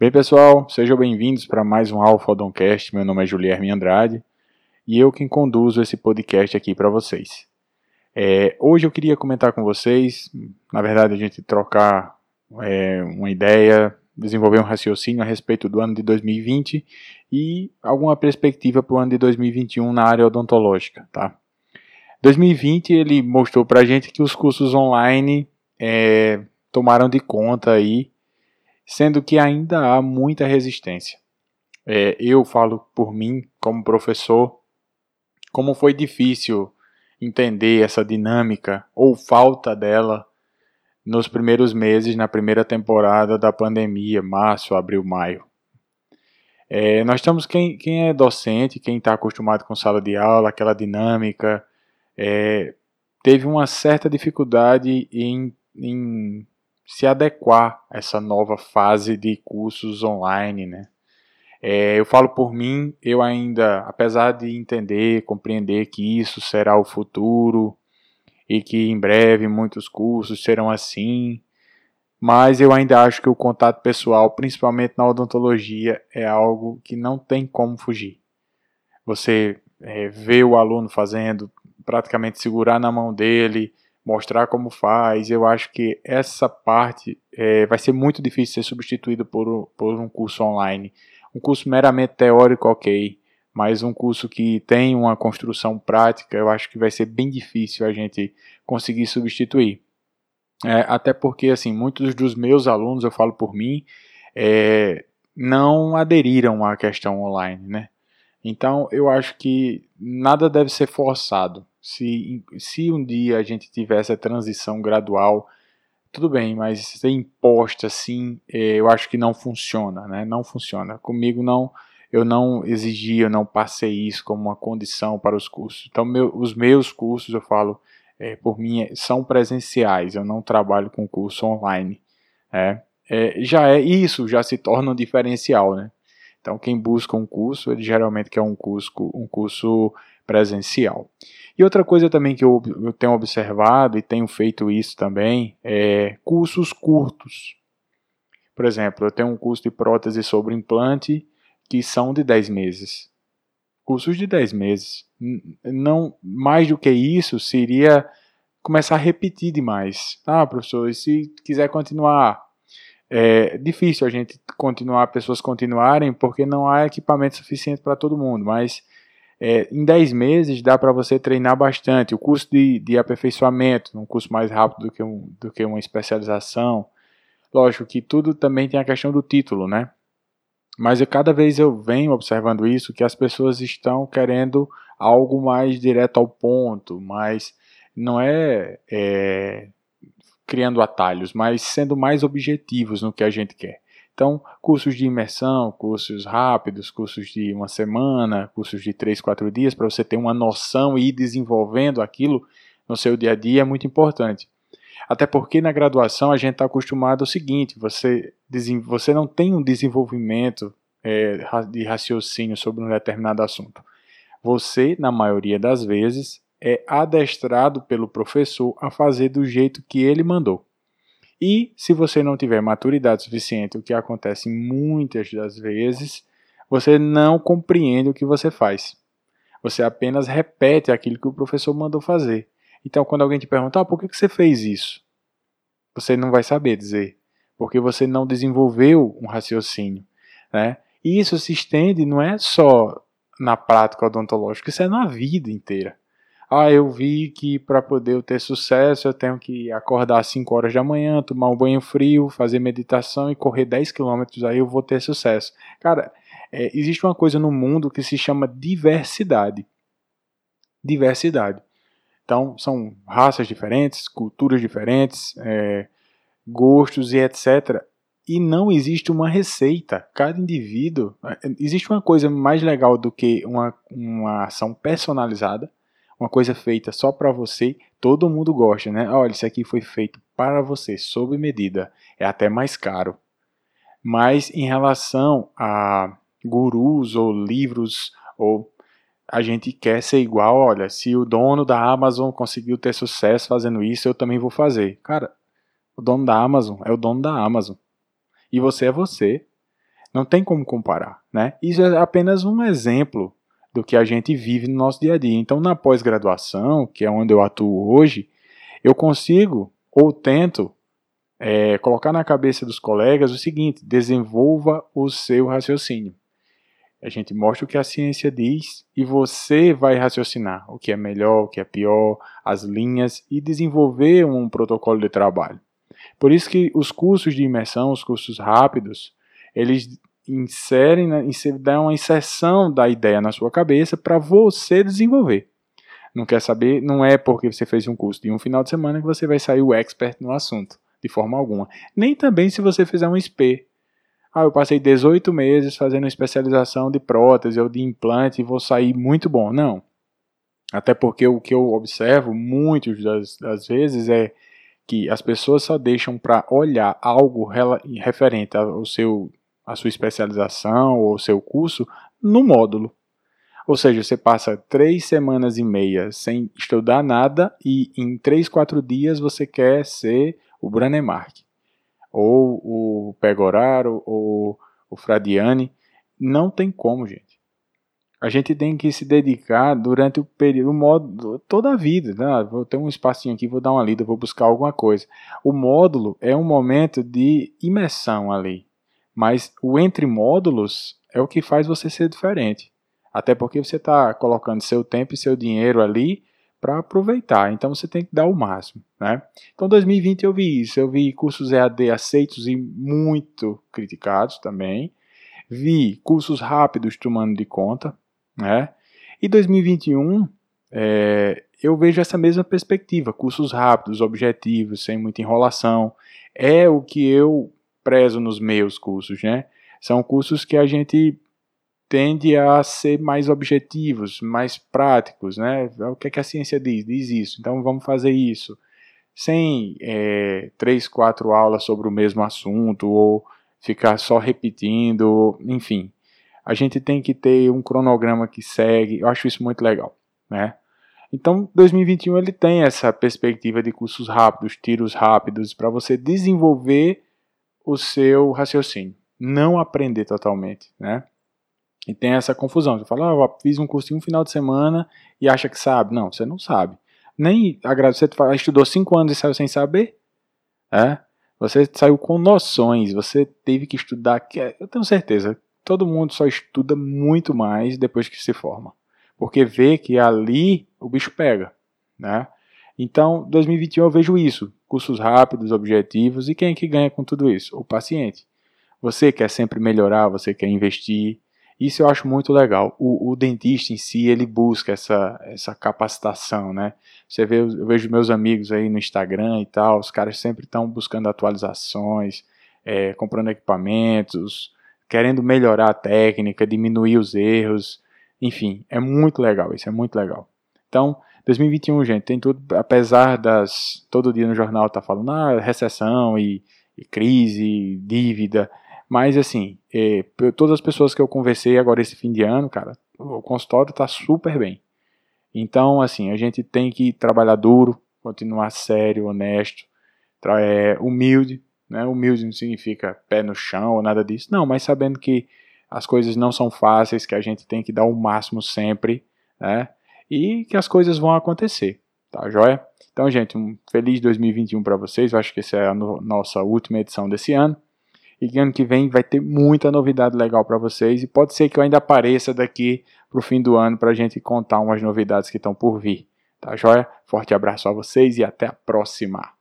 Bem, pessoal, sejam bem-vindos para mais um Alpha Odoncast. Meu nome é Julierme Andrade e eu quem conduzo esse podcast aqui para vocês. É, hoje eu queria comentar com vocês, na verdade, a gente trocar é, uma ideia, desenvolver um raciocínio a respeito do ano de 2020 e alguma perspectiva para o ano de 2021 na área odontológica, tá? 2020 ele mostrou para a gente que os cursos online é, tomaram de conta aí, sendo que ainda há muita resistência. É, eu falo por mim, como professor, como foi difícil entender essa dinâmica ou falta dela nos primeiros meses, na primeira temporada da pandemia, março, abril, maio. É, nós estamos, quem, quem é docente, quem está acostumado com sala de aula, aquela dinâmica, é, teve uma certa dificuldade em, em se adequar a essa nova fase de cursos online, né? É, eu falo por mim, eu ainda, apesar de entender, compreender que isso será o futuro e que em breve muitos cursos serão assim, mas eu ainda acho que o contato pessoal, principalmente na odontologia, é algo que não tem como fugir. Você é, vê o aluno fazendo, praticamente segurar na mão dele, mostrar como faz. Eu acho que essa parte é, vai ser muito difícil ser substituída por, por um curso online. Um curso meramente teórico, ok, mas um curso que tem uma construção prática, eu acho que vai ser bem difícil a gente conseguir substituir. É, até porque, assim, muitos dos meus alunos, eu falo por mim, é, não aderiram à questão online, né? Então, eu acho que nada deve ser forçado. Se, se um dia a gente tiver essa transição gradual, tudo bem, mas ser imposta assim, é, eu acho que não funciona, né? Não funciona. Comigo não, eu não exigi, eu não passei isso como uma condição para os cursos. Então, meu, os meus cursos, eu falo, é, por mim, é, são presenciais. Eu não trabalho com curso online. É, é, já é isso, já se torna um diferencial, né? Então, quem busca um curso, ele geralmente quer um curso, um curso presencial. E outra coisa também que eu, eu tenho observado e tenho feito isso também é cursos curtos. Por exemplo, eu tenho um curso de prótese sobre implante que são de 10 meses. Cursos de 10 meses. Não mais do que isso seria começar a repetir demais. Ah, professor, e se quiser continuar, é difícil a gente continuar, pessoas continuarem, porque não há equipamento suficiente para todo mundo, mas é, em 10 meses dá para você treinar bastante. O curso de, de aperfeiçoamento, um curso mais rápido do que, um, do que uma especialização. Lógico que tudo também tem a questão do título, né? Mas eu, cada vez eu venho observando isso, que as pessoas estão querendo algo mais direto ao ponto, mas não é, é criando atalhos, mas sendo mais objetivos no que a gente quer. Então, cursos de imersão, cursos rápidos, cursos de uma semana, cursos de três, quatro dias, para você ter uma noção e ir desenvolvendo aquilo no seu dia a dia é muito importante. Até porque na graduação a gente está acostumado ao seguinte: você, você não tem um desenvolvimento é, de raciocínio sobre um determinado assunto. Você, na maioria das vezes, é adestrado pelo professor a fazer do jeito que ele mandou. E se você não tiver maturidade suficiente, o que acontece muitas das vezes, você não compreende o que você faz. Você apenas repete aquilo que o professor mandou fazer. Então, quando alguém te perguntar ah, por que você fez isso, você não vai saber dizer, porque você não desenvolveu um raciocínio. Né? E isso se estende, não é só na prática odontológica, isso é na vida inteira. Ah, eu vi que para poder ter sucesso eu tenho que acordar às 5 horas da manhã, tomar um banho frio, fazer meditação e correr 10 quilômetros, aí eu vou ter sucesso. Cara, é, existe uma coisa no mundo que se chama diversidade. Diversidade. Então, são raças diferentes, culturas diferentes, é, gostos e etc. E não existe uma receita. Cada indivíduo. É, existe uma coisa mais legal do que uma, uma ação personalizada uma coisa feita só para você, todo mundo gosta, né? Olha, isso aqui foi feito para você, sob medida, é até mais caro. Mas em relação a gurus ou livros ou a gente quer ser igual, olha, se o dono da Amazon conseguiu ter sucesso fazendo isso, eu também vou fazer. Cara, o dono da Amazon é o dono da Amazon. E você é você. Não tem como comparar, né? Isso é apenas um exemplo do que a gente vive no nosso dia a dia. Então, na pós-graduação, que é onde eu atuo hoje, eu consigo ou tento é, colocar na cabeça dos colegas o seguinte: desenvolva o seu raciocínio. A gente mostra o que a ciência diz e você vai raciocinar o que é melhor, o que é pior, as linhas e desenvolver um protocolo de trabalho. Por isso que os cursos de imersão, os cursos rápidos, eles inserem, dão uma inserção da ideia na sua cabeça para você desenvolver. Não quer saber, não é porque você fez um curso de um final de semana que você vai sair o expert no assunto, de forma alguma. Nem também se você fizer um SP. Ah, eu passei 18 meses fazendo especialização de prótese ou de implante e vou sair muito bom. Não. Até porque o que eu observo muitas das, das vezes é que as pessoas só deixam para olhar algo referente ao seu a sua especialização ou seu curso no módulo. Ou seja, você passa três semanas e meia sem estudar nada e em três, quatro dias você quer ser o Branemark, ou o Pegoraro, ou o Fradiani. Não tem como, gente. A gente tem que se dedicar durante o período, o modo, toda a vida. Né? Vou ter um espacinho aqui, vou dar uma lida, vou buscar alguma coisa. O módulo é um momento de imersão ali. Mas o entre módulos é o que faz você ser diferente. Até porque você está colocando seu tempo e seu dinheiro ali para aproveitar. Então você tem que dar o máximo. Né? Então 2020 eu vi isso. Eu vi cursos EAD aceitos e muito criticados também. Vi cursos rápidos tomando de conta. Né? E 2021 é, eu vejo essa mesma perspectiva. Cursos rápidos, objetivos, sem muita enrolação. É o que eu prezo nos meus cursos, né? São cursos que a gente tende a ser mais objetivos, mais práticos, né? O que, é que a ciência diz? Diz isso, então vamos fazer isso. Sem é, três, quatro aulas sobre o mesmo assunto, ou ficar só repetindo, enfim. A gente tem que ter um cronograma que segue, eu acho isso muito legal, né? Então, 2021 ele tem essa perspectiva de cursos rápidos, tiros rápidos, para você desenvolver o seu raciocínio, não aprender totalmente, né? E tem essa confusão. Você fala, ah, eu fiz um curso em um final de semana e acha que sabe. Não, você não sabe. Nem agradecer, você estudou cinco anos e saiu sem saber. É? Você saiu com noções, você teve que estudar. É, eu tenho certeza, todo mundo só estuda muito mais depois que se forma. Porque vê que ali o bicho pega. Né? Então, 2021 eu vejo isso cursos rápidos, objetivos, e quem é que ganha com tudo isso? O paciente. Você quer sempre melhorar, você quer investir. Isso eu acho muito legal. O, o dentista em si, ele busca essa, essa capacitação, né? Você vê, eu vejo meus amigos aí no Instagram e tal, os caras sempre estão buscando atualizações, é, comprando equipamentos, querendo melhorar a técnica, diminuir os erros. Enfim, é muito legal isso, é muito legal. Então, 2021, gente, tem tudo, apesar das. Todo dia no jornal tá falando, ah, recessão e, e crise, dívida. Mas, assim, é, todas as pessoas que eu conversei agora esse fim de ano, cara, o consultório tá super bem. Então, assim, a gente tem que trabalhar duro, continuar sério, honesto, é, humilde. Né? Humilde não significa pé no chão ou nada disso. Não, mas sabendo que as coisas não são fáceis, que a gente tem que dar o máximo sempre, né? E que as coisas vão acontecer, tá joia? Então, gente, um feliz 2021 para vocês. Eu acho que essa é a no nossa última edição desse ano. E ano que vem vai ter muita novidade legal para vocês. E pode ser que eu ainda apareça daqui para o fim do ano para a gente contar umas novidades que estão por vir. Tá joia? Forte abraço a vocês e até a próxima.